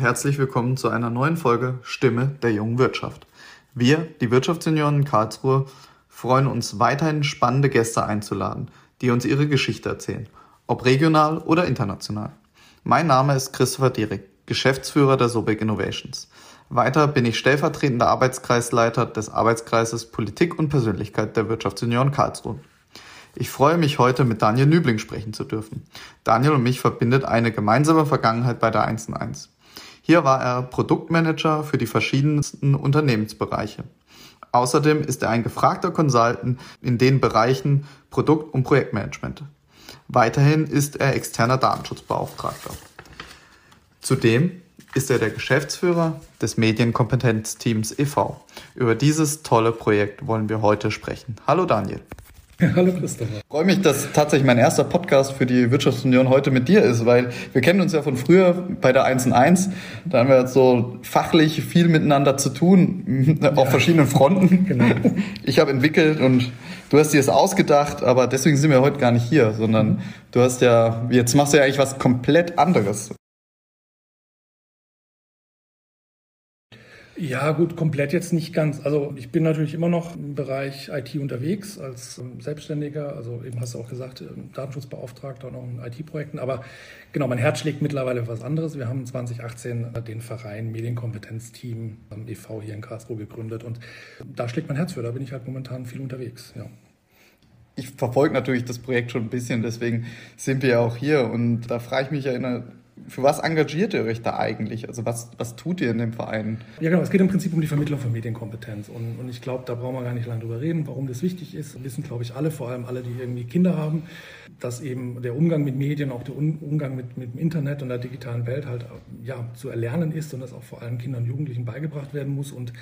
Herzlich willkommen zu einer neuen Folge Stimme der jungen Wirtschaft. Wir, die Wirtschaftssenioren in Karlsruhe, freuen uns weiterhin spannende Gäste einzuladen, die uns ihre Geschichte erzählen, ob regional oder international. Mein Name ist Christopher Dierig, Geschäftsführer der Sobeck Innovations. Weiter bin ich stellvertretender Arbeitskreisleiter des Arbeitskreises Politik und Persönlichkeit der Wirtschaftsunion Karlsruhe. Ich freue mich heute mit Daniel Nübling sprechen zu dürfen. Daniel und mich verbindet eine gemeinsame Vergangenheit bei der 1&1. Hier war er Produktmanager für die verschiedensten Unternehmensbereiche. Außerdem ist er ein gefragter Consultant in den Bereichen Produkt- und Projektmanagement. Weiterhin ist er externer Datenschutzbeauftragter. Zudem ist er der Geschäftsführer des Medienkompetenzteams e.V. Über dieses tolle Projekt wollen wir heute sprechen. Hallo Daniel. Hallo Christopher. Ich freue mich, dass tatsächlich mein erster Podcast für die Wirtschaftsunion heute mit dir ist, weil wir kennen uns ja von früher bei der 1 und 1. Da haben wir jetzt so fachlich viel miteinander zu tun, ja. auf verschiedenen Fronten. Genau. Ich habe entwickelt und du hast dir es ausgedacht, aber deswegen sind wir heute gar nicht hier, sondern du hast ja, jetzt machst du ja eigentlich was komplett anderes. Ja, gut, komplett jetzt nicht ganz. Also ich bin natürlich immer noch im Bereich IT unterwegs als ähm, Selbstständiger, also eben hast du auch gesagt, ähm, Datenschutzbeauftragter und auch in IT-Projekten. Aber genau, mein Herz schlägt mittlerweile was anderes. Wir haben 2018 den Verein Medienkompetenzteam e.V. hier in Karlsruhe gegründet und da schlägt mein Herz für. Da bin ich halt momentan viel unterwegs. Ja ich verfolge natürlich das Projekt schon ein bisschen, deswegen sind wir ja auch hier. Und da frage ich mich ja für was engagiert ihr euch da eigentlich? Also was, was tut ihr in dem Verein? Ja genau, es geht im Prinzip um die Vermittlung von Medienkompetenz. Und, und ich glaube, da brauchen wir gar nicht lange drüber reden, warum das wichtig ist. Das wissen, glaube ich, alle, vor allem alle, die irgendwie Kinder haben, dass eben der Umgang mit Medien, auch der Umgang mit, mit dem Internet und der digitalen Welt halt ja, zu erlernen ist und das auch vor allem Kindern und Jugendlichen beigebracht werden muss. Und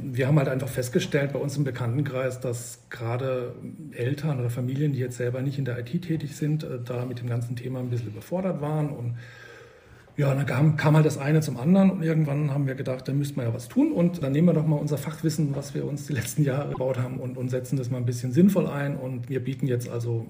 wir haben halt einfach festgestellt bei uns im Bekanntenkreis, dass gerade Eltern oder Familien, die jetzt selber nicht in der IT tätig sind, äh, da mit dem ganzen Thema ein bisschen überfordert waren und ja, dann kam, kam halt das eine zum anderen und irgendwann haben wir gedacht, da müssten wir ja was tun und dann nehmen wir doch mal unser Fachwissen, was wir uns die letzten Jahre gebaut haben und, und setzen das mal ein bisschen sinnvoll ein und wir bieten jetzt also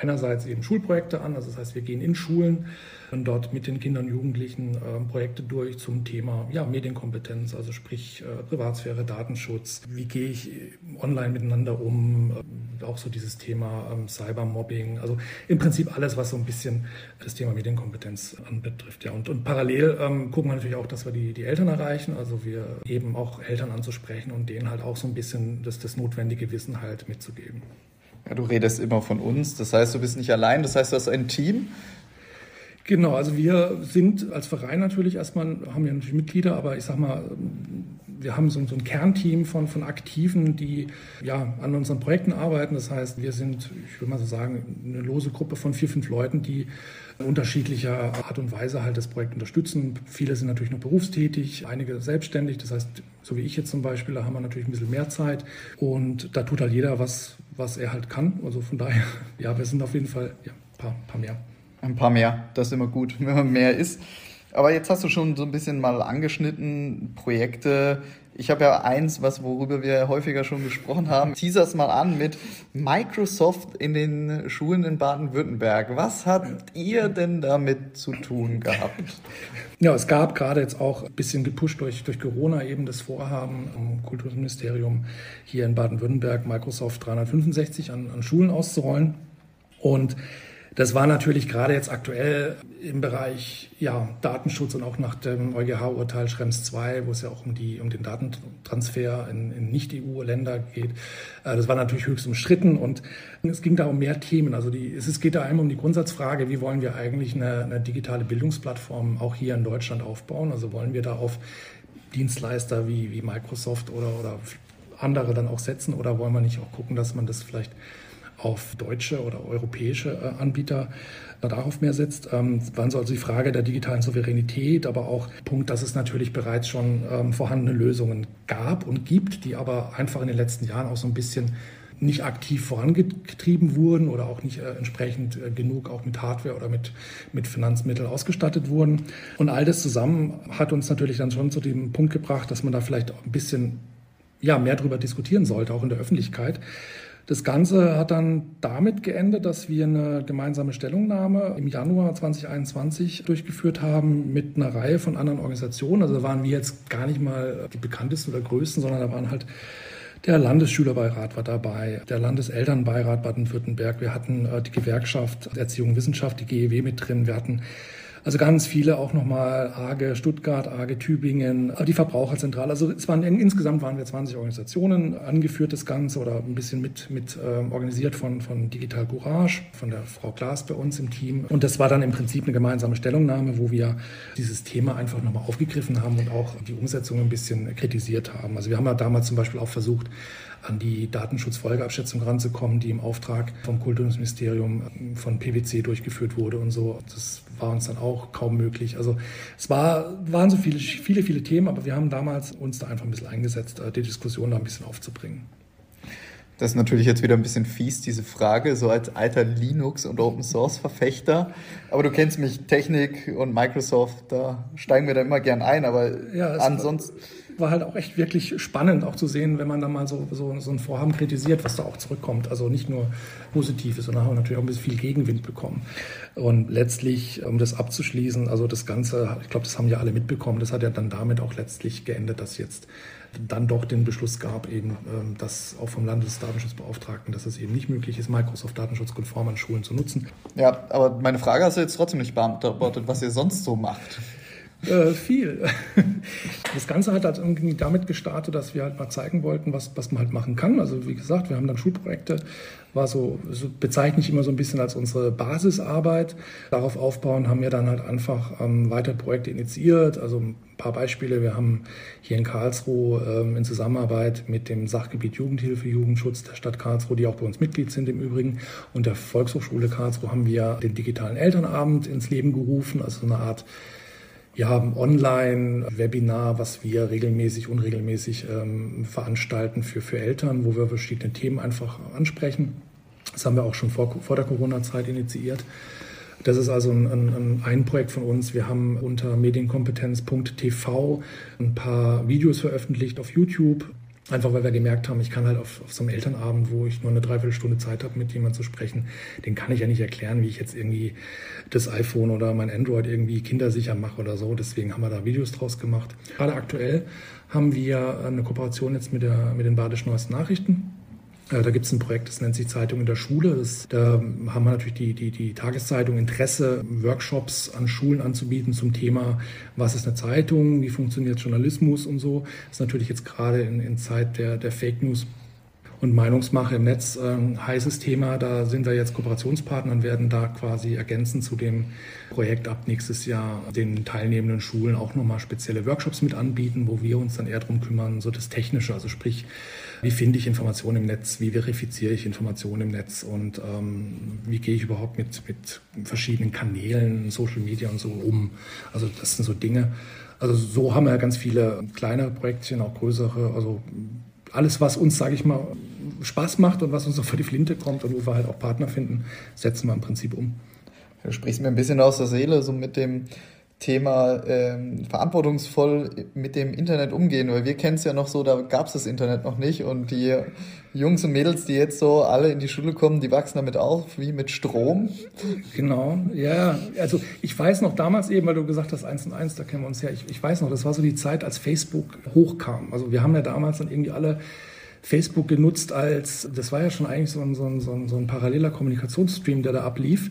einerseits eben Schulprojekte an, also das heißt, wir gehen in Schulen und dort mit den Kindern und Jugendlichen äh, Projekte durch zum Thema ja, Medienkompetenz, also sprich äh, Privatsphäre, Datenschutz, wie gehe ich äh, online miteinander um, äh, auch so dieses Thema ähm, Cybermobbing, also im Prinzip alles, was so ein bisschen das Thema Medienkompetenz anbetrifft. Ja. Und, und parallel ähm, gucken wir natürlich auch, dass wir die, die Eltern erreichen, also wir eben auch Eltern anzusprechen und denen halt auch so ein bisschen das, das notwendige Wissen halt mitzugeben. Ja, du redest immer von uns, das heißt, du bist nicht allein, das heißt, du hast ein Team. Genau, also wir sind als Verein natürlich erstmal, haben ja natürlich Mitglieder, aber ich sag mal, wir haben so, so ein Kernteam von, von Aktiven, die ja an unseren Projekten arbeiten. Das heißt, wir sind, ich würde mal so sagen, eine lose Gruppe von vier, fünf Leuten, die in unterschiedlicher Art und Weise halt das Projekt unterstützen. Viele sind natürlich noch berufstätig, einige selbstständig. Das heißt, so wie ich jetzt zum Beispiel, da haben wir natürlich ein bisschen mehr Zeit und da tut halt jeder was, was er halt kann. Also von daher, ja, wir sind auf jeden Fall ja, ein paar, paar mehr. Ein paar mehr, das ist immer gut, wenn man mehr ist. Aber jetzt hast du schon so ein bisschen mal angeschnitten, Projekte. Ich habe ja eins, was worüber wir häufiger schon gesprochen haben. Teasers mal an mit Microsoft in den Schulen in Baden-Württemberg. Was habt ihr denn damit zu tun gehabt? Ja, es gab gerade jetzt auch ein bisschen gepusht durch, durch Corona eben das Vorhaben im Kultusministerium hier in Baden-Württemberg Microsoft 365 an, an Schulen auszurollen. Und das war natürlich gerade jetzt aktuell im Bereich ja, Datenschutz und auch nach dem EuGH-Urteil Schrems 2, wo es ja auch um, die, um den Datentransfer in, in Nicht-EU-Länder geht. Äh, das war natürlich höchst umstritten und es ging da um mehr Themen. Also die, es geht da einmal um die Grundsatzfrage, wie wollen wir eigentlich eine, eine digitale Bildungsplattform auch hier in Deutschland aufbauen? Also wollen wir da auf Dienstleister wie, wie Microsoft oder, oder andere dann auch setzen oder wollen wir nicht auch gucken, dass man das vielleicht auf deutsche oder europäische äh, Anbieter darauf mehr setzt. Ähm, waren so also die Frage der digitalen Souveränität, aber auch Punkt, dass es natürlich bereits schon ähm, vorhandene Lösungen gab und gibt, die aber einfach in den letzten Jahren auch so ein bisschen nicht aktiv vorangetrieben wurden oder auch nicht äh, entsprechend äh, genug auch mit Hardware oder mit, mit Finanzmitteln ausgestattet wurden. Und all das zusammen hat uns natürlich dann schon zu dem Punkt gebracht, dass man da vielleicht ein bisschen ja, mehr darüber diskutieren sollte, auch in der Öffentlichkeit. Das Ganze hat dann damit geendet, dass wir eine gemeinsame Stellungnahme im Januar 2021 durchgeführt haben mit einer Reihe von anderen Organisationen. Also da waren wir jetzt gar nicht mal die bekanntesten oder größten, sondern da waren halt der Landesschülerbeirat war dabei, der Landeselternbeirat Baden-Württemberg. Wir hatten äh, die Gewerkschaft Erziehung und Wissenschaft, die GEW mit drin. Wir hatten also ganz viele auch nochmal AGE Stuttgart, AGE Tübingen, die Verbraucherzentrale. Also es waren insgesamt waren wir 20 Organisationen, angeführt das Ganze oder ein bisschen mit, mit äh, organisiert von, von Digital Courage, von der Frau Klaas bei uns im Team. Und das war dann im Prinzip eine gemeinsame Stellungnahme, wo wir dieses Thema einfach nochmal aufgegriffen haben und auch die Umsetzung ein bisschen kritisiert haben. Also wir haben ja damals zum Beispiel auch versucht, an die Datenschutzfolgeabschätzung ranzukommen, die im Auftrag vom Kultusministerium von PwC durchgeführt wurde und so. Das war uns dann auch kaum möglich. Also es war, waren so viele, viele, viele Themen, aber wir haben damals uns da einfach ein bisschen eingesetzt, äh, die Diskussion da ein bisschen aufzubringen. Das ist natürlich jetzt wieder ein bisschen fies, diese Frage, so als alter Linux- und Open-Source-Verfechter. Aber du kennst mich, Technik und Microsoft, da steigen wir da immer gern ein. Aber ja, ansonsten war halt auch echt wirklich spannend, auch zu sehen, wenn man dann mal so, so, so ein Vorhaben kritisiert, was da auch zurückkommt. Also nicht nur Positives, sondern haben natürlich auch ein bisschen viel Gegenwind bekommen. Und letztlich, um das abzuschließen, also das Ganze, ich glaube, das haben ja alle mitbekommen, das hat ja dann damit auch letztlich geendet, dass jetzt dann doch den Beschluss gab, eben, ähm, dass auch vom Landesdatenschutzbeauftragten, dass es eben nicht möglich ist, Microsoft datenschutzkonform an Schulen zu nutzen. Ja, aber meine Frage hast du jetzt trotzdem nicht beantwortet, was ihr sonst so macht. Äh, viel. Das Ganze hat halt irgendwie damit gestartet, dass wir halt mal zeigen wollten, was, was man halt machen kann. Also wie gesagt, wir haben dann Schulprojekte, war so, so bezeichne ich immer so ein bisschen als unsere Basisarbeit. Darauf aufbauen haben wir dann halt einfach ähm, weitere Projekte initiiert. Also ein paar Beispiele. Wir haben hier in Karlsruhe ähm, in Zusammenarbeit mit dem Sachgebiet Jugendhilfe, Jugendschutz der Stadt Karlsruhe, die auch bei uns Mitglied sind im Übrigen, und der Volkshochschule Karlsruhe haben wir den digitalen Elternabend ins Leben gerufen, also eine Art wir haben Online-Webinar, was wir regelmäßig, unregelmäßig ähm, veranstalten für, für Eltern, wo wir verschiedene Themen einfach ansprechen. Das haben wir auch schon vor, vor der Corona-Zeit initiiert. Das ist also ein, ein, ein, Projekt von uns. Wir haben unter medienkompetenz.tv ein paar Videos veröffentlicht auf YouTube, Einfach weil wir gemerkt haben, ich kann halt auf, auf so einem Elternabend, wo ich nur eine Dreiviertelstunde Zeit habe, mit jemandem zu sprechen, den kann ich ja nicht erklären, wie ich jetzt irgendwie das iPhone oder mein Android irgendwie kindersicher mache oder so. Deswegen haben wir da Videos draus gemacht. Gerade aktuell haben wir eine Kooperation jetzt mit, der, mit den Badischen Neuesten Nachrichten da gibt es ein Projekt, das nennt sich Zeitung in der Schule. Das, da haben wir natürlich die, die, die Tageszeitung Interesse, Workshops an Schulen anzubieten zum Thema, was ist eine Zeitung, wie funktioniert Journalismus und so. Das ist natürlich jetzt gerade in, in Zeit der, der Fake News und Meinungsmache im Netz ein äh, heißes Thema. Da sind wir jetzt Kooperationspartner und werden da quasi ergänzend zu dem Projekt ab nächstes Jahr den teilnehmenden Schulen auch nochmal spezielle Workshops mit anbieten, wo wir uns dann eher darum kümmern, so das Technische, also sprich, wie finde ich Informationen im Netz, wie verifiziere ich Informationen im Netz und ähm, wie gehe ich überhaupt mit, mit verschiedenen Kanälen, Social Media und so um. Also das sind so Dinge. Also so haben wir ganz viele kleinere Projektchen, auch größere. Also alles, was uns, sage ich mal, Spaß macht und was uns so vor die Flinte kommt und wo wir halt auch Partner finden, setzen wir im Prinzip um. Du sprichst mir ein bisschen aus der Seele, so mit dem Thema ähm, verantwortungsvoll mit dem Internet umgehen, weil wir kennen es ja noch so, da gab es das Internet noch nicht und die Jungs und Mädels, die jetzt so alle in die Schule kommen, die wachsen damit auf, wie mit Strom. Genau, ja, also ich weiß noch damals eben, weil du gesagt hast, eins und eins, da kennen wir uns ja, ich, ich weiß noch, das war so die Zeit, als Facebook hochkam. Also wir haben ja damals dann irgendwie alle Facebook genutzt als, das war ja schon eigentlich so ein, so ein, so ein, so ein paralleler Kommunikationsstream, der da ablief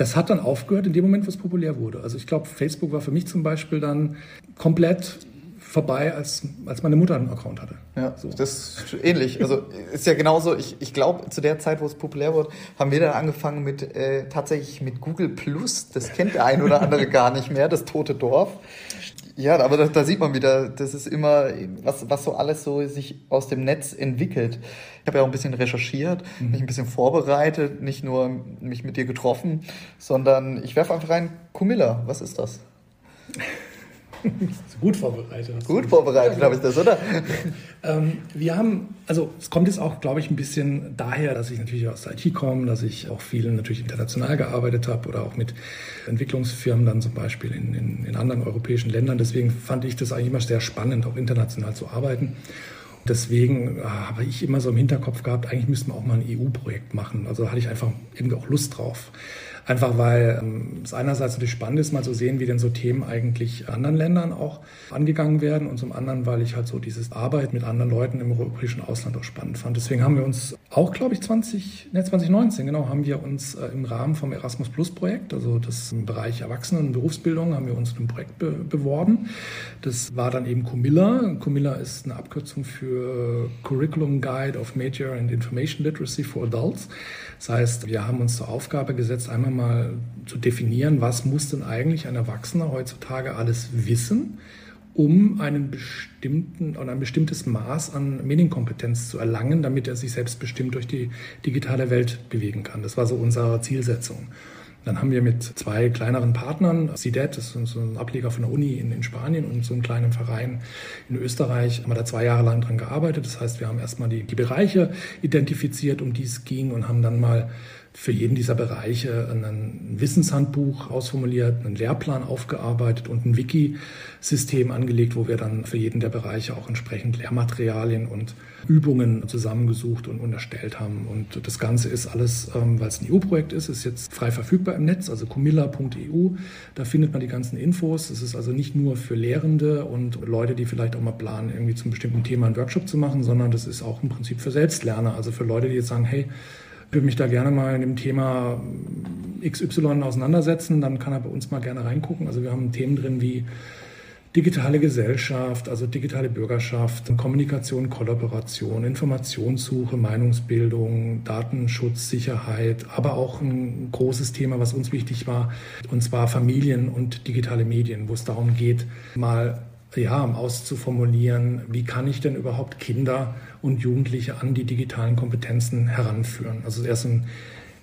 das hat dann aufgehört in dem Moment, wo es populär wurde. Also ich glaube, Facebook war für mich zum Beispiel dann komplett vorbei, als, als meine Mutter einen Account hatte. Ja, so. das ist ähnlich. Also ist ja genauso, ich, ich glaube, zu der Zeit, wo es populär wurde, haben wir dann angefangen mit äh, tatsächlich mit Google Plus. Das kennt der ein oder andere gar nicht mehr, das tote Dorf. Ja, aber da, da, sieht man wieder, das ist immer, was, was so alles so sich aus dem Netz entwickelt. Ich habe ja auch ein bisschen recherchiert, mhm. mich ein bisschen vorbereitet, nicht nur mich mit dir getroffen, sondern ich werfe einfach rein, Kumilla, was ist das? Gut vorbereitet. Gut vorbereitet, ja, habe ich das, oder? ähm, wir haben, also es kommt jetzt auch, glaube ich, ein bisschen daher, dass ich natürlich aus der IT komme, dass ich auch viel natürlich international gearbeitet habe oder auch mit Entwicklungsfirmen dann zum Beispiel in, in, in anderen europäischen Ländern. Deswegen fand ich das eigentlich immer sehr spannend, auch international zu arbeiten. Deswegen äh, habe ich immer so im Hinterkopf gehabt, eigentlich müssten wir auch mal ein EU-Projekt machen. Also da hatte ich einfach irgendwie auch Lust drauf. Einfach weil ähm, es einerseits natürlich spannend ist, mal zu sehen, wie denn so Themen eigentlich anderen Ländern auch angegangen werden und zum anderen, weil ich halt so dieses Arbeit mit anderen Leuten im europäischen Ausland auch spannend fand. Deswegen haben wir uns auch, glaube ich, 20, ne, 2019, genau, haben wir uns äh, im Rahmen vom Erasmus Plus Projekt, also das im Bereich Erwachsenen- und Berufsbildung, haben wir uns ein Projekt be beworben. Das war dann eben Comilla. Comilla ist eine Abkürzung für Curriculum Guide of Major and Information Literacy for Adults. Das heißt, wir haben uns zur Aufgabe gesetzt, einmal mal zu definieren, was muss denn eigentlich ein Erwachsener heutzutage alles wissen, um einen bestimmten oder ein bestimmtes Maß an Medienkompetenz zu erlangen, damit er sich selbstbestimmt durch die digitale Welt bewegen kann. Das war so unsere Zielsetzung. Dann haben wir mit zwei kleineren Partnern, CIDET, das ist so ein Ableger von der Uni in, in Spanien und so einem kleinen Verein in Österreich, haben wir da zwei Jahre lang dran gearbeitet. Das heißt, wir haben erstmal die, die Bereiche identifiziert, um die es ging und haben dann mal für jeden dieser Bereiche ein Wissenshandbuch ausformuliert, einen Lehrplan aufgearbeitet und ein Wiki-System angelegt, wo wir dann für jeden der Bereiche auch entsprechend Lehrmaterialien und Übungen zusammengesucht und, und erstellt haben. Und das Ganze ist alles, ähm, weil es ein EU-Projekt ist, ist jetzt frei verfügbar im Netz, also comilla.eu. Da findet man die ganzen Infos. Es ist also nicht nur für Lehrende und Leute, die vielleicht auch mal planen, irgendwie zum bestimmten Thema einen Workshop zu machen, sondern das ist auch im Prinzip für Selbstlerner, also für Leute, die jetzt sagen, hey, würde mich da gerne mal in dem Thema XY auseinandersetzen, dann kann er bei uns mal gerne reingucken. Also wir haben Themen drin wie digitale Gesellschaft, also digitale Bürgerschaft, Kommunikation, Kollaboration, Informationssuche, Meinungsbildung, Datenschutz, Sicherheit, aber auch ein großes Thema, was uns wichtig war, und zwar Familien und digitale Medien, wo es darum geht, mal ja, auszuformulieren, wie kann ich denn überhaupt Kinder und Jugendliche an die digitalen Kompetenzen heranführen. Also erst ein,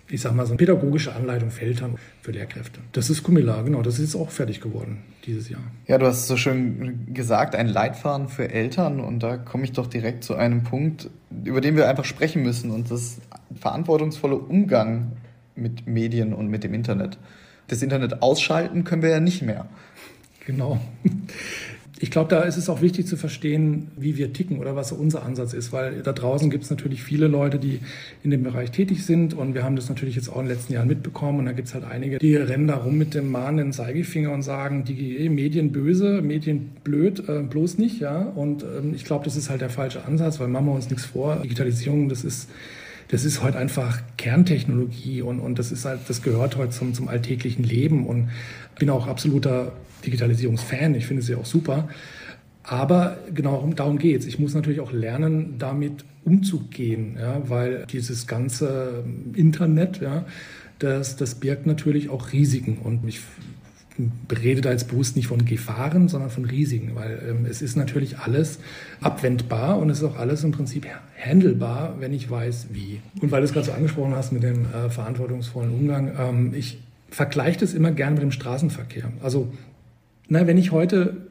ich sag mal, so eine pädagogische Anleitung für Eltern, für Lehrkräfte. Das ist Kumila, genau, das ist jetzt auch fertig geworden dieses Jahr. Ja, du hast es so schön gesagt, ein Leitfaden für Eltern und da komme ich doch direkt zu einem Punkt, über den wir einfach sprechen müssen und das ist verantwortungsvolle Umgang mit Medien und mit dem Internet. Das Internet ausschalten können wir ja nicht mehr. Genau ich glaube, da ist es auch wichtig zu verstehen, wie wir ticken oder was unser Ansatz ist, weil da draußen gibt es natürlich viele Leute, die in dem Bereich tätig sind und wir haben das natürlich jetzt auch in den letzten Jahren mitbekommen und da gibt es halt einige, die rennen da rum mit dem mahnenden Zeigefinger und sagen, die Medien böse, Medien blöd, äh, bloß nicht, ja. Und ähm, ich glaube, das ist halt der falsche Ansatz, weil machen wir uns nichts vor. Digitalisierung, das ist das ist heute einfach Kerntechnologie und, und das ist halt, das gehört heute zum, zum alltäglichen Leben und bin auch absoluter Digitalisierungsfan. Ich finde sie auch super. Aber genau darum geht es. Ich muss natürlich auch lernen, damit umzugehen, ja, weil dieses ganze Internet, ja, das, das birgt natürlich auch Risiken. Und ich rede da jetzt bewusst nicht von Gefahren, sondern von Risiken, weil ähm, es ist natürlich alles abwendbar und es ist auch alles im Prinzip handelbar, wenn ich weiß, wie. Und weil du es gerade so angesprochen hast mit dem äh, verantwortungsvollen Umgang, ähm, ich vergleiche das immer gerne mit dem Straßenverkehr. Also, na, wenn ich heute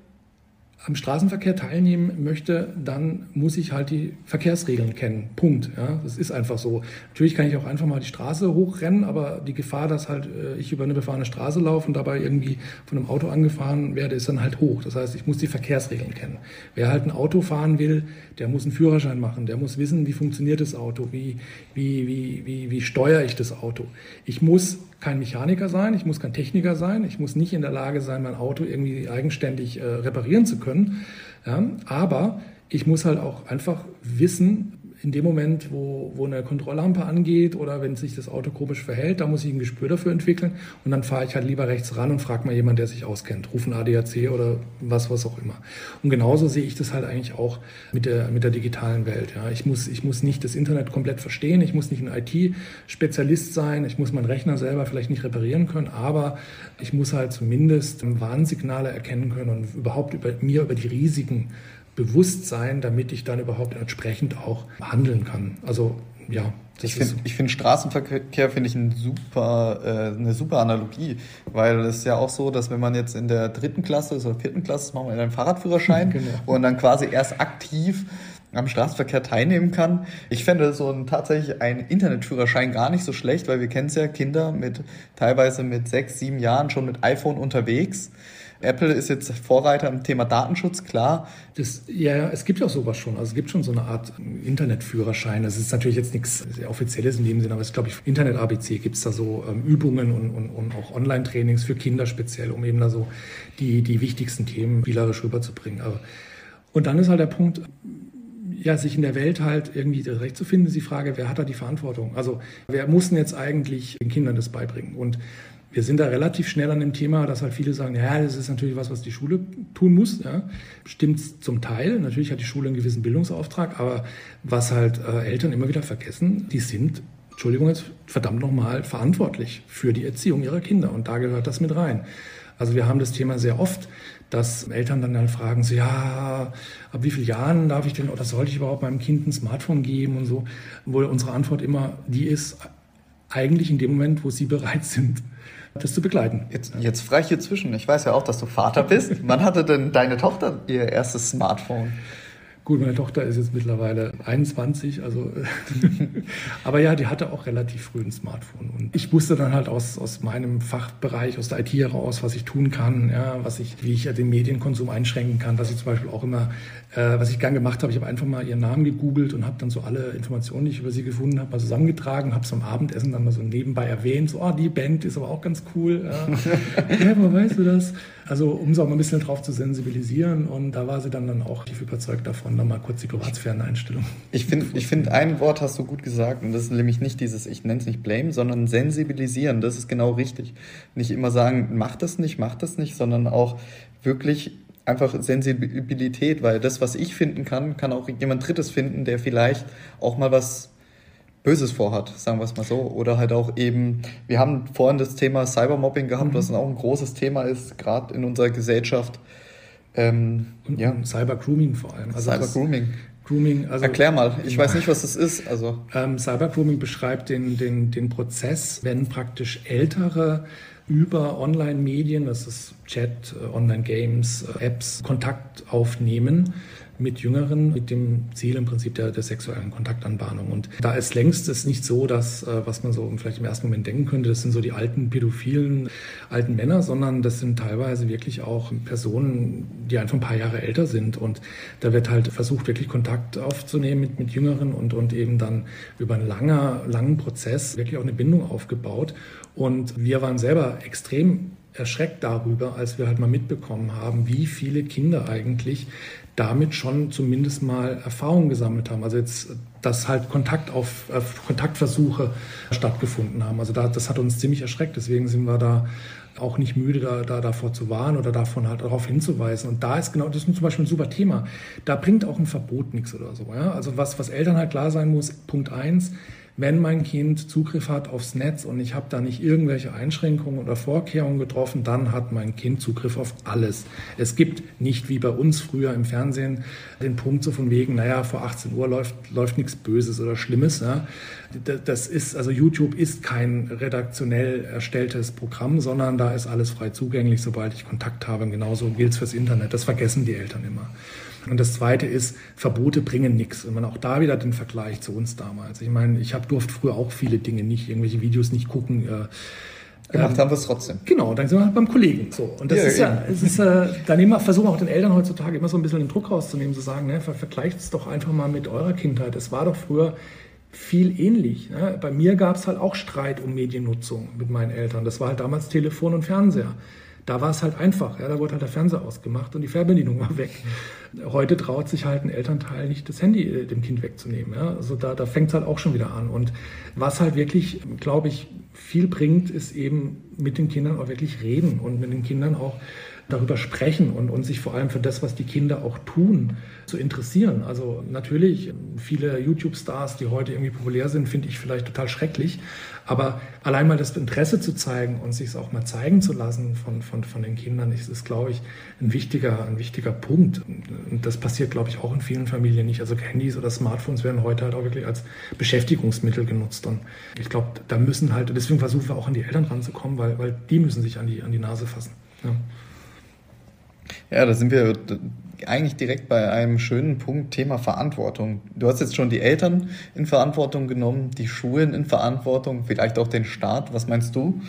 am Straßenverkehr teilnehmen möchte, dann muss ich halt die Verkehrsregeln kennen. Punkt. Ja, das ist einfach so. Natürlich kann ich auch einfach mal die Straße hochrennen, aber die Gefahr, dass halt äh, ich über eine befahrene Straße laufe und dabei irgendwie von einem Auto angefahren werde, ist dann halt hoch. Das heißt, ich muss die Verkehrsregeln kennen. Wer halt ein Auto fahren will, der muss einen Führerschein machen. Der muss wissen, wie funktioniert das Auto, wie, wie, wie, wie, wie steuere ich das Auto. Ich muss kein Mechaniker sein, ich muss kein Techniker sein, ich muss nicht in der Lage sein, mein Auto irgendwie eigenständig äh, reparieren zu können. Ja, aber ich muss halt auch einfach wissen, in dem Moment, wo, wo eine Kontrolllampe angeht oder wenn sich das Auto komisch verhält, da muss ich ein Gespür dafür entwickeln und dann fahre ich halt lieber rechts ran und frage mal jemanden, der sich auskennt, rufen ADAC oder was, was auch immer. Und genauso sehe ich das halt eigentlich auch mit der, mit der digitalen Welt. Ja. Ich, muss, ich muss nicht das Internet komplett verstehen, ich muss nicht ein IT-Spezialist sein, ich muss meinen Rechner selber vielleicht nicht reparieren können, aber ich muss halt zumindest Warnsignale erkennen können und überhaupt über, mir über die Risiken bewusst sein, damit ich dann überhaupt entsprechend auch handeln kann. Also ja, ich finde find Straßenverkehr finde ich ein super, äh, eine super Analogie, weil es ist ja auch so, dass wenn man jetzt in der dritten Klasse ist oder vierten Klasse, machen wir einen Fahrradführerschein genau. und dann quasi erst aktiv am Straßenverkehr teilnehmen kann. Ich fände so ein, tatsächlich ein Internetführerschein gar nicht so schlecht, weil wir kennen es ja, Kinder mit teilweise mit sechs, sieben Jahren schon mit iPhone unterwegs. Apple ist jetzt Vorreiter im Thema Datenschutz, klar. Das, ja, es gibt ja auch sowas schon. Also es gibt schon so eine Art Internetführerschein. Das ist natürlich jetzt nichts Offizielles in dem Sinne, aber es glaube ich, Internet-ABC gibt es da so ähm, Übungen und, und, und auch Online-Trainings für Kinder speziell, um eben da so die, die wichtigsten Themen spielerisch rüberzubringen. Aber, und dann ist halt der Punkt, ja, sich in der Welt halt irgendwie zurechtzufinden, ist die Frage, wer hat da die Verantwortung? Also wer muss denn jetzt eigentlich den Kindern das beibringen? Und wir sind da relativ schnell an dem Thema, dass halt viele sagen, ja, das ist natürlich was, was die Schule tun muss. Ja. Stimmt zum Teil. Natürlich hat die Schule einen gewissen Bildungsauftrag, aber was halt äh, Eltern immer wieder vergessen, die sind, Entschuldigung jetzt, verdammt nochmal verantwortlich für die Erziehung ihrer Kinder. Und da gehört das mit rein. Also wir haben das Thema sehr oft, dass Eltern dann halt fragen, so, ja, ab wie vielen Jahren darf ich denn oder sollte ich überhaupt meinem Kind ein Smartphone geben und so, wo unsere Antwort immer die ist, eigentlich in dem Moment, wo sie bereit sind das zu begleiten. Jetzt, jetzt frage ich hier zwischen. Ich weiß ja auch, dass du Vater bist. Wann hatte denn deine Tochter ihr erstes Smartphone? Gut, meine Tochter ist jetzt mittlerweile 21, also aber ja, die hatte auch relativ früh ein Smartphone. Und ich wusste dann halt aus, aus meinem Fachbereich, aus der IT heraus, was ich tun kann, ja, was ich, wie ich ja den Medienkonsum einschränken kann, dass ich zum Beispiel auch immer, äh, was ich gern gemacht habe, ich habe einfach mal ihren Namen gegoogelt und habe dann so alle Informationen, die ich über sie gefunden habe, mal zusammengetragen, habe es am Abendessen dann mal so nebenbei erwähnt, so, ah, oh, die Band ist aber auch ganz cool. Ja, ja woher weißt du das? Also um sie auch mal ein bisschen drauf zu sensibilisieren und da war sie dann, dann auch tief überzeugt davon, dann mal kurz die Privatsphäreneinstellung. Ich finde, ich find, ein Wort hast du gut gesagt und das ist nämlich nicht dieses, ich nenne es nicht blame, sondern sensibilisieren. Das ist genau richtig. Nicht immer sagen, mach das nicht, mach das nicht, sondern auch wirklich einfach Sensibilität, weil das, was ich finden kann, kann auch jemand Drittes finden, der vielleicht auch mal was Böses vorhat, sagen wir es mal so. Oder halt auch eben, wir haben vorhin das Thema Cybermobbing gehabt, mhm. was auch ein großes Thema ist, gerade in unserer Gesellschaft. Ähm, und ja. Cybergrooming vor allem. Also Cybergrooming. Grooming, also, Erklär mal, ich weiß nicht, was das ist. Also. Ähm, Cybergrooming beschreibt den, den, den Prozess, wenn praktisch ältere über Online-Medien, das ist Chat, äh, Online-Games, äh, Apps, Kontakt aufnehmen mit Jüngeren mit dem Ziel im Prinzip der, der sexuellen Kontaktanbahnung. Und da ist längst es nicht so, dass, äh, was man so vielleicht im ersten Moment denken könnte, das sind so die alten pädophilen alten Männer, sondern das sind teilweise wirklich auch Personen, die einfach ein paar Jahre älter sind. Und da wird halt versucht, wirklich Kontakt aufzunehmen mit, mit Jüngeren und, und eben dann über einen langer, langen Prozess wirklich auch eine Bindung aufgebaut. Und wir waren selber extrem erschreckt darüber, als wir halt mal mitbekommen haben, wie viele Kinder eigentlich damit schon zumindest mal Erfahrungen gesammelt haben. Also jetzt, dass halt Kontakt auf, auf Kontaktversuche stattgefunden haben. Also da, das hat uns ziemlich erschreckt. Deswegen sind wir da auch nicht müde, da, da davor zu warnen oder davon halt darauf hinzuweisen. Und da ist genau, das ist zum Beispiel ein super Thema. Da bringt auch ein Verbot nichts oder so. Ja? Also was, was Eltern halt klar sein muss, Punkt eins, wenn mein Kind Zugriff hat aufs Netz und ich habe da nicht irgendwelche Einschränkungen oder Vorkehrungen getroffen, dann hat mein Kind Zugriff auf alles. Es gibt nicht wie bei uns früher im Fernsehen den Punkt so von wegen, naja, vor 18 Uhr läuft, läuft nichts Böses oder Schlimmes. Ja. Das ist, also YouTube ist kein redaktionell erstelltes Programm, sondern da ist alles frei zugänglich, sobald ich Kontakt habe. Und genauso gilt es fürs Internet. Das vergessen die Eltern immer. Und das Zweite ist, Verbote bringen nichts. Und man auch da wieder den Vergleich zu uns damals. Ich meine, ich habe durfte früher auch viele Dinge nicht, irgendwelche Videos nicht gucken. Äh, Gemacht ähm, haben wir es trotzdem. Genau, dann sind wir halt beim Kollegen. So. Und das ja, ist ja, es ist, äh, da versuchen auch den Eltern heutzutage immer so ein bisschen den Druck rauszunehmen, zu sagen, ne, ver vergleicht es doch einfach mal mit eurer Kindheit. Es war doch früher viel ähnlich. Ne? Bei mir gab es halt auch Streit um Mediennutzung mit meinen Eltern. Das war halt damals Telefon und Fernseher Da war es halt einfach. Ja, da wurde halt der Fernseher ausgemacht und die Fernbedienung war weg. Heute traut sich halt ein Elternteil nicht, das Handy äh, dem Kind wegzunehmen. Ja? Also da, da fängt es halt auch schon wieder an. Und was halt wirklich, glaube ich, viel bringt, ist eben mit den Kindern auch wirklich reden und mit den Kindern auch darüber sprechen und, und sich vor allem für das, was die Kinder auch tun, zu interessieren. Also natürlich, viele YouTube-Stars, die heute irgendwie populär sind, finde ich vielleicht total schrecklich. Aber allein mal das Interesse zu zeigen und sich es auch mal zeigen zu lassen von, von, von den Kindern, ist, ist, glaube ich, ein wichtiger, ein wichtiger Punkt. Und das passiert, glaube ich, auch in vielen Familien nicht. Also Handys oder Smartphones werden heute halt auch wirklich als Beschäftigungsmittel genutzt. Und ich glaube, da müssen halt, deswegen versuchen wir auch an die Eltern ranzukommen, weil, weil die müssen sich an die, an die Nase fassen. Ja. Ja, da sind wir eigentlich direkt bei einem schönen Punkt, Thema Verantwortung. Du hast jetzt schon die Eltern in Verantwortung genommen, die Schulen in Verantwortung, vielleicht auch den Staat. Was meinst du?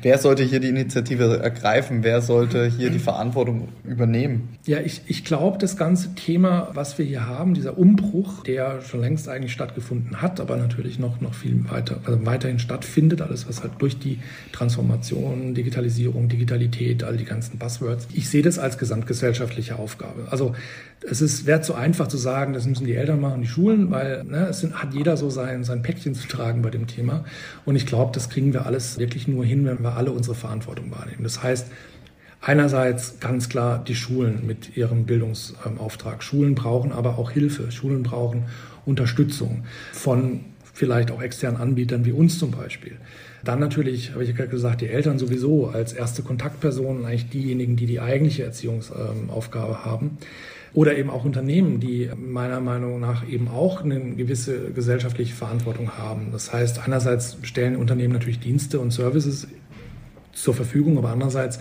Wer sollte hier die Initiative ergreifen? Wer sollte hier die Verantwortung übernehmen? Ja, ich, ich glaube, das ganze Thema, was wir hier haben, dieser Umbruch, der schon längst eigentlich stattgefunden hat, aber natürlich noch, noch viel weiter, also weiterhin stattfindet, alles, was halt durch die Transformation, Digitalisierung, Digitalität, all die ganzen Buzzwords. Ich sehe das als gesamtgesellschaftliche Aufgabe. Also es ist, wäre zu einfach zu sagen, das müssen die Eltern machen, die Schulen, weil ne, es sind, hat jeder so sein, sein Päckchen zu tragen bei dem Thema. Und ich glaube, das kriegen wir alles wirklich nur hin, wenn wir alle unsere Verantwortung wahrnehmen. Das heißt, einerseits ganz klar die Schulen mit ihrem Bildungsauftrag. Schulen brauchen aber auch Hilfe. Schulen brauchen Unterstützung von vielleicht auch externen Anbietern wie uns zum Beispiel. Dann natürlich, habe ich gerade gesagt, die Eltern sowieso als erste Kontaktpersonen, eigentlich diejenigen, die die eigentliche Erziehungsaufgabe haben. Oder eben auch Unternehmen, die meiner Meinung nach eben auch eine gewisse gesellschaftliche Verantwortung haben. Das heißt, einerseits stellen Unternehmen natürlich Dienste und Services zur Verfügung, aber andererseits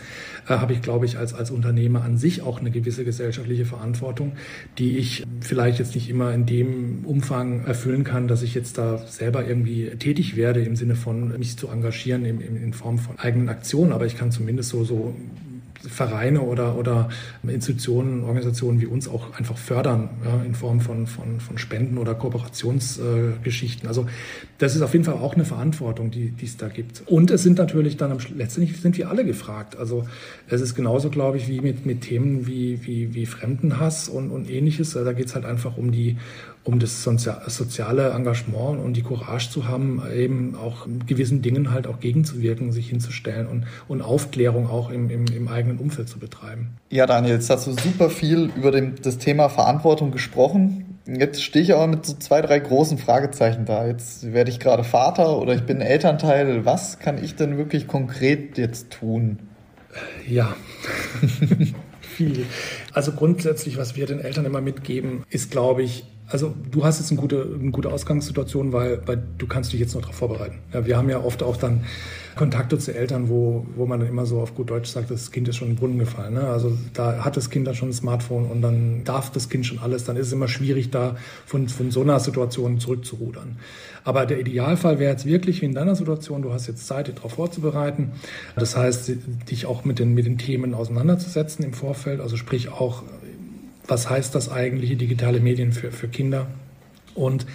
äh, habe ich, glaube ich, als, als Unternehmer an sich auch eine gewisse gesellschaftliche Verantwortung, die ich vielleicht jetzt nicht immer in dem Umfang erfüllen kann, dass ich jetzt da selber irgendwie tätig werde im Sinne von mich zu engagieren in, in, in Form von eigenen Aktionen, aber ich kann zumindest so, so Vereine oder, oder Institutionen, Organisationen wie uns auch einfach fördern, ja, in Form von, von, von Spenden oder Kooperationsgeschichten. Äh, also das ist auf jeden Fall auch eine Verantwortung, die, es da gibt. Und es sind natürlich dann letztendlich sind wir alle gefragt. Also es ist genauso, glaube ich, wie mit, mit Themen wie, wie, wie Fremdenhass und, und ähnliches. Da geht es halt einfach um die, um das soziale Engagement und die Courage zu haben, eben auch gewissen Dingen halt auch gegenzuwirken, sich hinzustellen und, und Aufklärung auch im, im, im eigenen Umfeld zu betreiben. Ja, Daniel, jetzt hast du super viel über dem, das Thema Verantwortung gesprochen. Jetzt stehe ich aber mit so zwei, drei großen Fragezeichen da. Jetzt werde ich gerade Vater oder ich bin Elternteil. Was kann ich denn wirklich konkret jetzt tun? Ja, viel. Also grundsätzlich, was wir den Eltern immer mitgeben, ist, glaube ich, also du hast jetzt eine gute, eine gute Ausgangssituation, weil, weil du kannst dich jetzt noch darauf vorbereiten. Ja, wir haben ja oft auch dann Kontakte zu Eltern, wo, wo man dann immer so auf gut Deutsch sagt, das Kind ist schon den Brunnen gefallen. Ne? Also da hat das Kind dann schon ein Smartphone und dann darf das Kind schon alles. Dann ist es immer schwierig, da von, von so einer Situation zurückzurudern. Aber der Idealfall wäre jetzt wirklich wie in deiner Situation, du hast jetzt Zeit, dich darauf vorzubereiten. Das heißt, dich auch mit den, mit den Themen auseinanderzusetzen im Vorfeld. Also sprich auch was heißt das eigentliche digitale Medien für, für Kinder. Und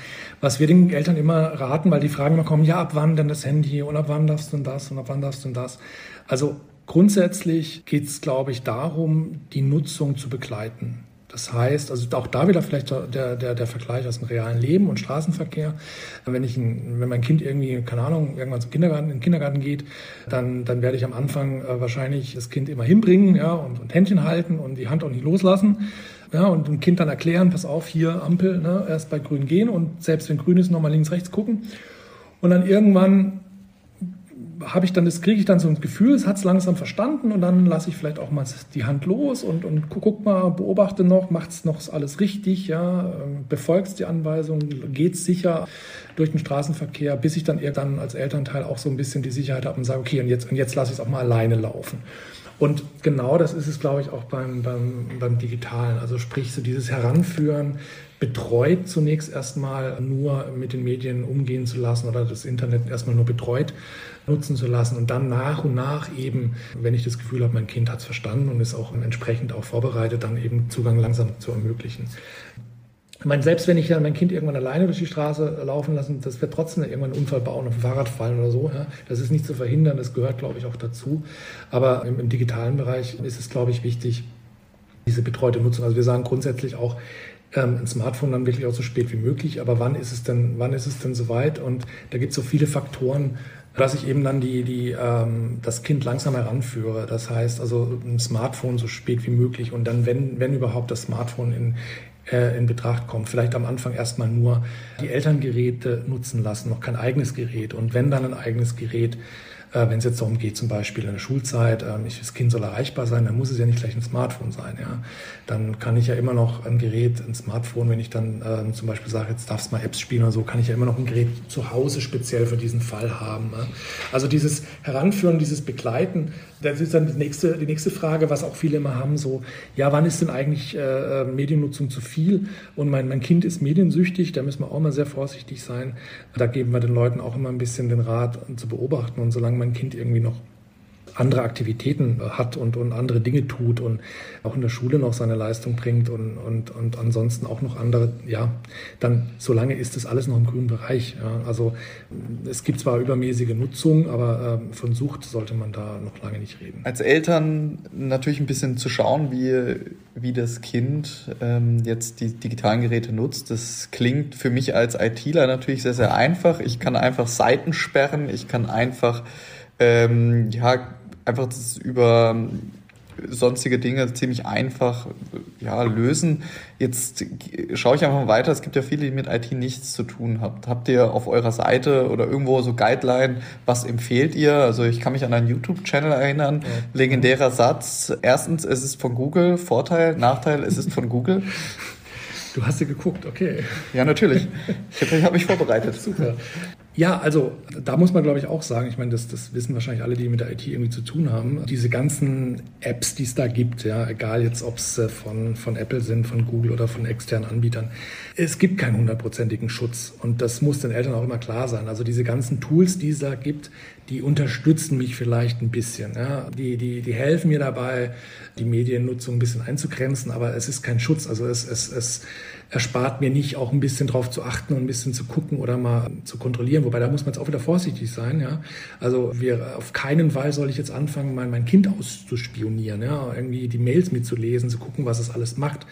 was wir den Eltern immer raten, weil die Fragen immer kommen, ja, ab wann denn das Handy und ab wann darfst du denn das und ab wann darfst du denn das. Also grundsätzlich geht es, glaube ich, darum, die Nutzung zu begleiten. Das heißt, also auch da wieder vielleicht der, der, der Vergleich aus dem realen Leben und Straßenverkehr. Wenn, ich ein, wenn mein Kind irgendwie, keine Ahnung, irgendwann zum Kindergarten, in den Kindergarten geht, dann, dann werde ich am Anfang äh, wahrscheinlich das Kind immer hinbringen ja, und, und Händchen halten und die Hand auch nicht loslassen. Ja, und dem Kind dann erklären, pass auf, hier Ampel, ne, erst bei grün gehen und selbst wenn grün ist, nochmal links, rechts gucken. Und dann irgendwann habe ich dann, das kriege ich dann so ein Gefühl, es hat es langsam verstanden und dann lasse ich vielleicht auch mal die Hand los und, und guck mal, beobachte noch, macht es noch alles richtig, ja, ähm, befolgt die Anweisungen, geht sicher durch den Straßenverkehr, bis ich dann irgendwann als Elternteil auch so ein bisschen die Sicherheit habe und sage, okay, und jetzt, und jetzt lasse ich es auch mal alleine laufen. Und genau das ist es, glaube ich, auch beim, beim, beim Digitalen. Also sprich, so dieses Heranführen, betreut zunächst erstmal nur mit den Medien umgehen zu lassen oder das Internet erstmal nur betreut nutzen zu lassen und dann nach und nach eben, wenn ich das Gefühl habe, mein Kind hat es verstanden und ist auch entsprechend auch vorbereitet, dann eben Zugang langsam zu ermöglichen. Ich meine, selbst wenn ich dann mein Kind irgendwann alleine durch die Straße laufen lassen, das wird trotzdem irgendwann einen Unfall bauen, auf dem Fahrrad fallen oder so. Ja. Das ist nicht zu verhindern, das gehört, glaube ich, auch dazu. Aber im, im digitalen Bereich ist es, glaube ich, wichtig, diese betreute Nutzung. Also wir sagen grundsätzlich auch, ähm, ein Smartphone dann wirklich auch so spät wie möglich. Aber wann ist es denn, wann ist es denn soweit? Und da gibt es so viele Faktoren, dass ich eben dann die, die, ähm, das Kind langsam heranführe. Das heißt also ein Smartphone so spät wie möglich und dann, wenn, wenn überhaupt das Smartphone in, äh, in Betracht kommt. Vielleicht am Anfang erstmal nur die Elterngeräte nutzen lassen, noch kein eigenes Gerät. Und wenn dann ein eigenes Gerät, wenn es jetzt darum geht, zum Beispiel in der Schulzeit, äh, das Kind soll erreichbar sein, dann muss es ja nicht gleich ein Smartphone sein. Ja? Dann kann ich ja immer noch ein Gerät, ein Smartphone, wenn ich dann äh, zum Beispiel sage, jetzt darfst du mal Apps spielen oder so, kann ich ja immer noch ein Gerät zu Hause speziell für diesen Fall haben. Ja? Also dieses Heranführen, dieses Begleiten, das ist dann die nächste, die nächste Frage, was auch viele immer haben, so, ja, wann ist denn eigentlich äh, Mediennutzung zu viel? Und mein, mein Kind ist mediensüchtig, da müssen wir auch mal sehr vorsichtig sein. Da geben wir den Leuten auch immer ein bisschen den Rat zu beobachten. Und solange mein Kind irgendwie noch andere Aktivitäten hat und, und andere Dinge tut und auch in der Schule noch seine Leistung bringt und, und, und ansonsten auch noch andere, ja, dann solange ist das alles noch im grünen Bereich. Ja. Also es gibt zwar übermäßige Nutzung, aber äh, von Sucht sollte man da noch lange nicht reden. Als Eltern natürlich ein bisschen zu schauen, wie, wie das Kind ähm, jetzt die digitalen Geräte nutzt. Das klingt für mich als ITler natürlich sehr, sehr einfach. Ich kann einfach Seiten sperren, ich kann einfach ähm, ja, einfach das über sonstige Dinge ziemlich einfach ja, lösen. Jetzt schaue ich einfach mal weiter. Es gibt ja viele, die mit IT nichts zu tun haben. Habt ihr auf eurer Seite oder irgendwo so Guideline, was empfehlt ihr? Also ich kann mich an einen YouTube-Channel erinnern. Ja. Legendärer Satz. Erstens, es ist von Google. Vorteil, Nachteil, es ist von Google. Du hast ja geguckt, okay. Ja, natürlich. Ich habe mich vorbereitet. Super. Ja, also da muss man, glaube ich, auch sagen, ich meine, das, das wissen wahrscheinlich alle, die mit der IT irgendwie zu tun haben, diese ganzen Apps, die es da gibt, ja, egal jetzt, ob es äh, von, von Apple sind, von Google oder von externen Anbietern, es gibt keinen hundertprozentigen Schutz und das muss den Eltern auch immer klar sein. Also diese ganzen Tools, die es da gibt, die unterstützen mich vielleicht ein bisschen. Ja. Die, die, die helfen mir dabei, die Mediennutzung ein bisschen einzugrenzen, aber es ist kein Schutz. Also es, es, es erspart mir nicht, auch ein bisschen drauf zu achten und ein bisschen zu gucken oder mal zu kontrollieren. Wobei da muss man jetzt auch wieder vorsichtig sein. Ja. Also wir auf keinen Fall soll ich jetzt anfangen, mein, mein Kind auszuspionieren, ja, irgendwie die Mails mitzulesen, zu gucken, was es alles macht.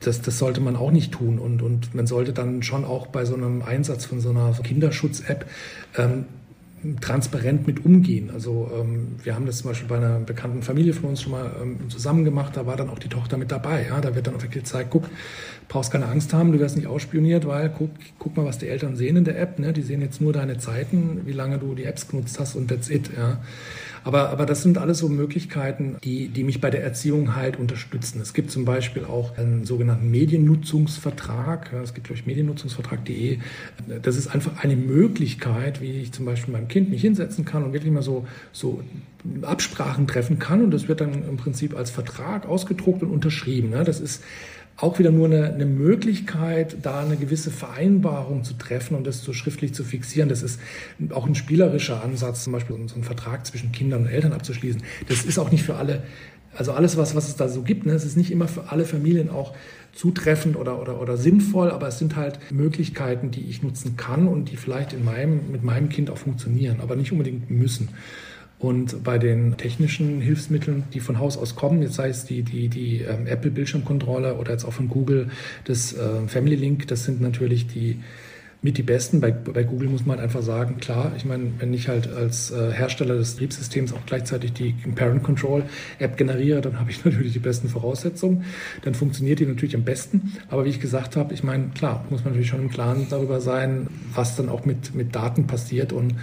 Das, das sollte man auch nicht tun. Und, und man sollte dann schon auch bei so einem Einsatz von so einer Kinderschutz-App ähm, transparent mit umgehen. Also ähm, wir haben das zum Beispiel bei einer bekannten Familie von uns schon mal ähm, zusammen gemacht, da war dann auch die Tochter mit dabei. Ja? Da wird dann auch wirklich gezeigt, guck, brauchst keine Angst haben, du wirst nicht ausspioniert, weil guck, guck mal, was die Eltern sehen in der App. Ne? Die sehen jetzt nur deine Zeiten, wie lange du die Apps genutzt hast und that's it. Ja? Aber, aber das sind alles so Möglichkeiten, die, die mich bei der Erziehung halt unterstützen. Es gibt zum Beispiel auch einen sogenannten Mediennutzungsvertrag. Es gibt, glaube ich, mediennutzungsvertrag.de. Das ist einfach eine Möglichkeit, wie ich zum Beispiel meinem Kind mich hinsetzen kann und wirklich mal so, so Absprachen treffen kann. Und das wird dann im Prinzip als Vertrag ausgedruckt und unterschrieben. Das ist auch wieder nur eine, eine, Möglichkeit, da eine gewisse Vereinbarung zu treffen und das so schriftlich zu fixieren. Das ist auch ein spielerischer Ansatz, zum Beispiel so einen Vertrag zwischen Kindern und Eltern abzuschließen. Das ist auch nicht für alle, also alles, was, was es da so gibt, ne, es ist nicht immer für alle Familien auch zutreffend oder, oder, oder sinnvoll, aber es sind halt Möglichkeiten, die ich nutzen kann und die vielleicht in meinem, mit meinem Kind auch funktionieren, aber nicht unbedingt müssen. Und bei den technischen Hilfsmitteln, die von Haus aus kommen, jetzt sei es die, die, die ähm, Apple Bildschirmkontrolle oder jetzt auch von Google das äh, Family Link, das sind natürlich die mit die besten. Bei, bei Google muss man halt einfach sagen, klar, ich meine, wenn ich halt als äh, Hersteller des Betriebssystems auch gleichzeitig die Parent Control App generiere, dann habe ich natürlich die besten Voraussetzungen. Dann funktioniert die natürlich am besten. Aber wie ich gesagt habe, ich meine, klar, muss man natürlich schon im Klaren darüber sein, was dann auch mit, mit Daten passiert und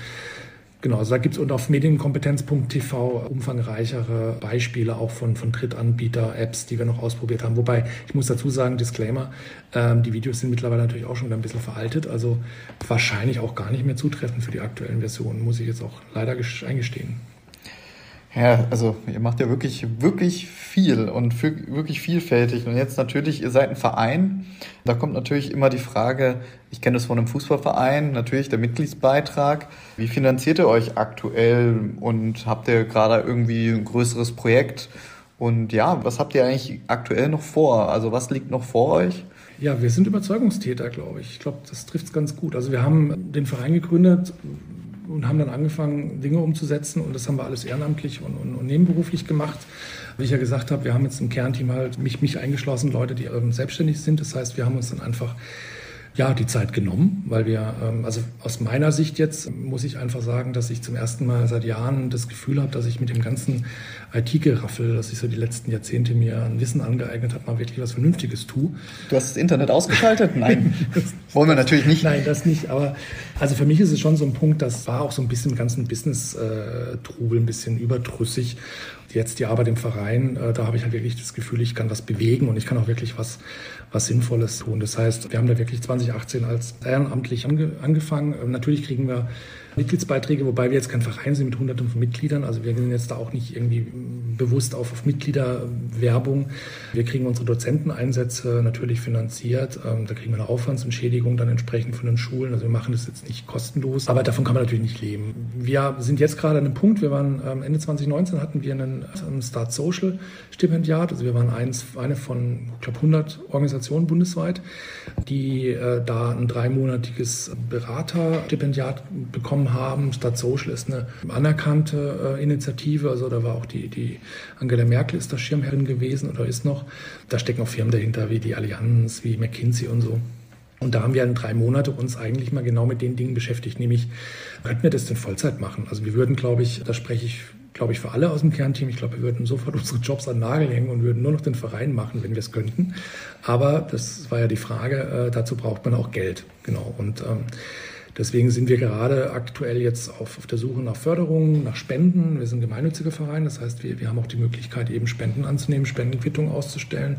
Genau, also da gibt es und auf medienkompetenz.tv umfangreichere Beispiele auch von, von Drittanbieter-Apps, die wir noch ausprobiert haben. Wobei, ich muss dazu sagen, Disclaimer, ähm, die Videos sind mittlerweile natürlich auch schon wieder ein bisschen veraltet, also wahrscheinlich auch gar nicht mehr zutreffend für die aktuellen Versionen, muss ich jetzt auch leider eingestehen. Ja, also ihr macht ja wirklich, wirklich viel und wirklich vielfältig. Und jetzt natürlich, ihr seid ein Verein. Da kommt natürlich immer die Frage, ich kenne das von einem Fußballverein, natürlich der Mitgliedsbeitrag. Wie finanziert ihr euch aktuell und habt ihr gerade irgendwie ein größeres Projekt? Und ja, was habt ihr eigentlich aktuell noch vor? Also was liegt noch vor euch? Ja, wir sind Überzeugungstäter, glaube ich. Ich glaube, das trifft es ganz gut. Also wir haben den Verein gegründet und haben dann angefangen, Dinge umzusetzen und das haben wir alles ehrenamtlich und, und, und nebenberuflich gemacht. Wie ich ja gesagt habe, wir haben jetzt im Kernteam halt mich, mich eingeschlossen, Leute, die ähm, selbstständig sind. Das heißt, wir haben uns dann einfach ja, die Zeit genommen, weil wir, ähm, also aus meiner Sicht jetzt muss ich einfach sagen, dass ich zum ersten Mal seit Jahren das Gefühl habe, dass ich mit dem ganzen IT-Geraffel, dass ich so die letzten Jahrzehnte mir ein Wissen angeeignet habe, mal wirklich was Vernünftiges tue. Du hast das Internet ausgeschaltet? Nein. Wollen wir natürlich nicht. Nein, das nicht. Aber also für mich ist es schon so ein Punkt, das war auch so ein bisschen im ganzen Business-Trubel ein bisschen überdrüssig jetzt die Arbeit im Verein, äh, da habe ich halt wirklich das Gefühl, ich kann was bewegen und ich kann auch wirklich was, was Sinnvolles tun. Das heißt, wir haben da wirklich 2018 als ehrenamtlich ange, angefangen. Ähm, natürlich kriegen wir Mitgliedsbeiträge, wobei wir jetzt kein Verein sind mit hunderten von Mitgliedern. Also wir sind jetzt da auch nicht irgendwie bewusst auf, auf Mitgliederwerbung. Wir kriegen unsere Dozenteneinsätze natürlich finanziert. Ähm, da kriegen wir eine Aufwandsentschädigung dann entsprechend von den Schulen. Also wir machen das jetzt nicht kostenlos, aber davon kann man natürlich nicht leben. Wir sind jetzt gerade an einem Punkt, wir waren ähm, Ende 2019 hatten wir einen, einen Start Social Stipendiat. Also wir waren eins, eine von, ich glaube, 100 Organisationen bundesweit, die äh, da ein dreimonatiges Beraterstipendiat bekommen bekommen haben. Stadt Social ist eine anerkannte äh, Initiative. Also da war auch die, die Angela Merkel ist da Schirmherrin gewesen oder ist noch. Da stecken auch Firmen dahinter wie die Allianz, wie McKinsey und so. Und da haben wir in drei Monate uns eigentlich mal genau mit den Dingen beschäftigt, nämlich könnten wir das denn Vollzeit machen? Also wir würden, glaube ich, da spreche ich, glaube ich, für alle aus dem Kernteam, ich glaube, wir würden sofort unsere Jobs an den Nagel hängen und würden nur noch den Verein machen, wenn wir es könnten. Aber das war ja die Frage, äh, dazu braucht man auch Geld. Genau. Und ähm, Deswegen sind wir gerade aktuell jetzt auf, auf der Suche nach Förderungen, nach Spenden. Wir sind ein gemeinnütziger Verein, das heißt, wir, wir haben auch die Möglichkeit, eben Spenden anzunehmen, Spendenquittungen auszustellen.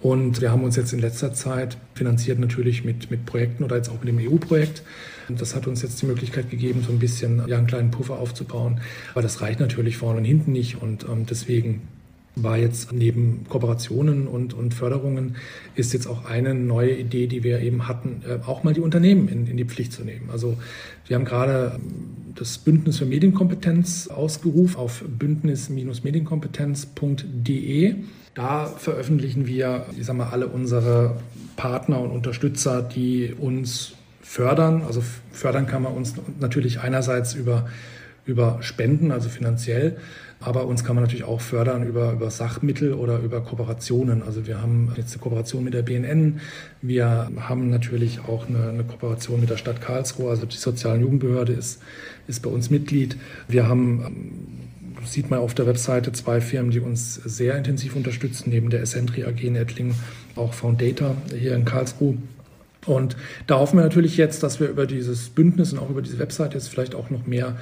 Und wir haben uns jetzt in letzter Zeit finanziert natürlich mit, mit Projekten oder jetzt auch mit dem EU-Projekt. Das hat uns jetzt die Möglichkeit gegeben, so ein bisschen ja, einen kleinen Puffer aufzubauen. Aber das reicht natürlich vorne und hinten nicht. Und ähm, deswegen war jetzt neben Kooperationen und, und Förderungen ist jetzt auch eine neue Idee, die wir eben hatten, äh, auch mal die Unternehmen in, in die Pflicht zu nehmen. Also wir haben gerade ähm, das Bündnis für Medienkompetenz ausgerufen auf bündnis-medienkompetenz.de. Da veröffentlichen wir, ich sag mal, alle unsere Partner und Unterstützer, die uns fördern. Also fördern kann man uns natürlich einerseits über, über Spenden, also finanziell, aber uns kann man natürlich auch fördern über, über Sachmittel oder über Kooperationen. Also wir haben jetzt eine Kooperation mit der BNN. Wir haben natürlich auch eine, eine Kooperation mit der Stadt Karlsruhe. Also die Sozialen Jugendbehörde ist, ist bei uns Mitglied. Wir haben ähm, sieht man auf der Webseite zwei Firmen, die uns sehr intensiv unterstützen, neben der Essentri AG in Ettlingen, auch Foundata hier in Karlsruhe. Und da hoffen wir natürlich jetzt, dass wir über dieses Bündnis und auch über diese Webseite jetzt vielleicht auch noch mehr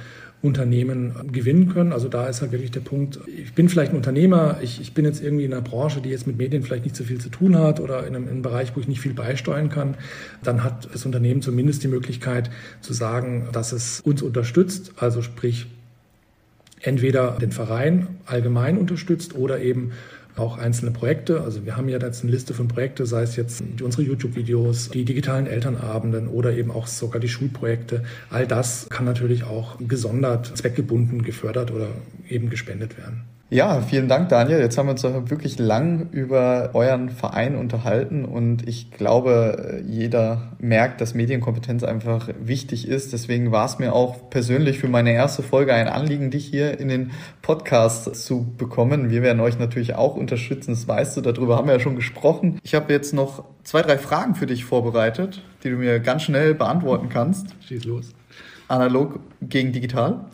Unternehmen gewinnen können. Also da ist halt wirklich der Punkt, ich bin vielleicht ein Unternehmer, ich, ich bin jetzt irgendwie in einer Branche, die jetzt mit Medien vielleicht nicht so viel zu tun hat oder in einem, in einem Bereich, wo ich nicht viel beisteuern kann, dann hat das Unternehmen zumindest die Möglichkeit zu sagen, dass es uns unterstützt, also sprich entweder den Verein allgemein unterstützt oder eben auch einzelne Projekte. Also wir haben ja jetzt eine Liste von Projekten, sei es jetzt unsere YouTube-Videos, die digitalen Elternabenden oder eben auch sogar die Schulprojekte. All das kann natürlich auch gesondert, zweckgebunden gefördert oder eben gespendet werden. Ja, vielen Dank, Daniel. Jetzt haben wir uns wirklich lang über euren Verein unterhalten und ich glaube, jeder merkt, dass Medienkompetenz einfach wichtig ist. Deswegen war es mir auch persönlich für meine erste Folge ein Anliegen, dich hier in den Podcast zu bekommen. Wir werden euch natürlich auch unterstützen, das weißt du, darüber haben wir ja schon gesprochen. Ich habe jetzt noch zwei, drei Fragen für dich vorbereitet, die du mir ganz schnell beantworten kannst. Schieß los. Analog gegen digital?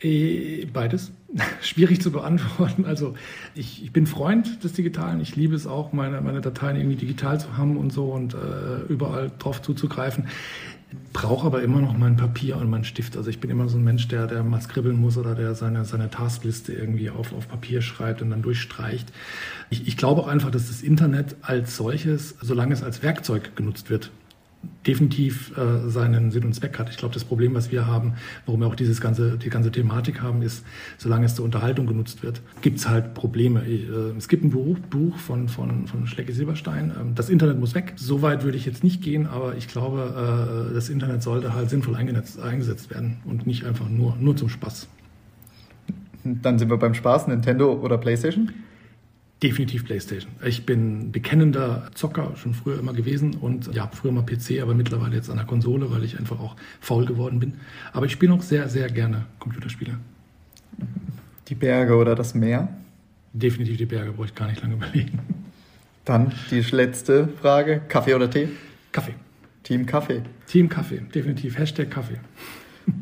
Äh, beides. Schwierig zu beantworten. Also ich, ich, bin Freund des Digitalen. Ich liebe es auch, meine, meine Dateien irgendwie digital zu haben und so und äh, überall drauf zuzugreifen. Brauche aber immer noch mein Papier und meinen Stift. Also ich bin immer so ein Mensch, der, der mal skribbeln muss oder der seine, seine Taskliste irgendwie auf, auf Papier schreibt und dann durchstreicht. Ich, ich glaube einfach, dass das Internet als solches, solange es als Werkzeug genutzt wird, definitiv äh, seinen Sinn und Zweck hat. Ich glaube, das Problem, was wir haben, warum wir auch dieses ganze, die ganze Thematik haben, ist, solange es zur Unterhaltung genutzt wird, gibt es halt Probleme. Äh, es gibt ein Buch, Buch von, von, von Schlecke Silberstein, äh, das Internet muss weg. So weit würde ich jetzt nicht gehen, aber ich glaube, äh, das Internet sollte halt sinnvoll eingesetzt, eingesetzt werden und nicht einfach nur, nur zum Spaß. Dann sind wir beim Spaß, Nintendo oder PlayStation? Definitiv PlayStation. Ich bin bekennender Zocker, schon früher immer gewesen und ja, früher mal PC, aber mittlerweile jetzt an der Konsole, weil ich einfach auch faul geworden bin. Aber ich spiele noch sehr, sehr gerne Computerspiele. Die Berge oder das Meer? Definitiv die Berge, brauche ich gar nicht lange überlegen. Dann die letzte Frage: Kaffee oder Tee? Kaffee. Team Kaffee. Team Kaffee, definitiv. Hashtag Kaffee.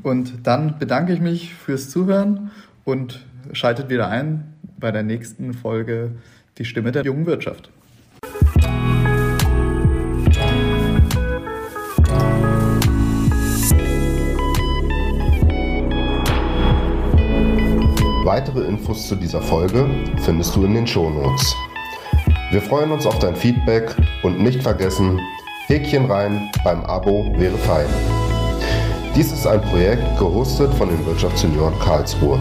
Und dann bedanke ich mich fürs Zuhören und schaltet wieder ein bei der nächsten Folge Die Stimme der jungen Wirtschaft. Weitere Infos zu dieser Folge findest du in den Shownotes. Wir freuen uns auf dein Feedback und nicht vergessen, Häkchen rein beim Abo wäre fein. Dies ist ein Projekt gehostet von den Wirtschaftssenioren Karlsruhe.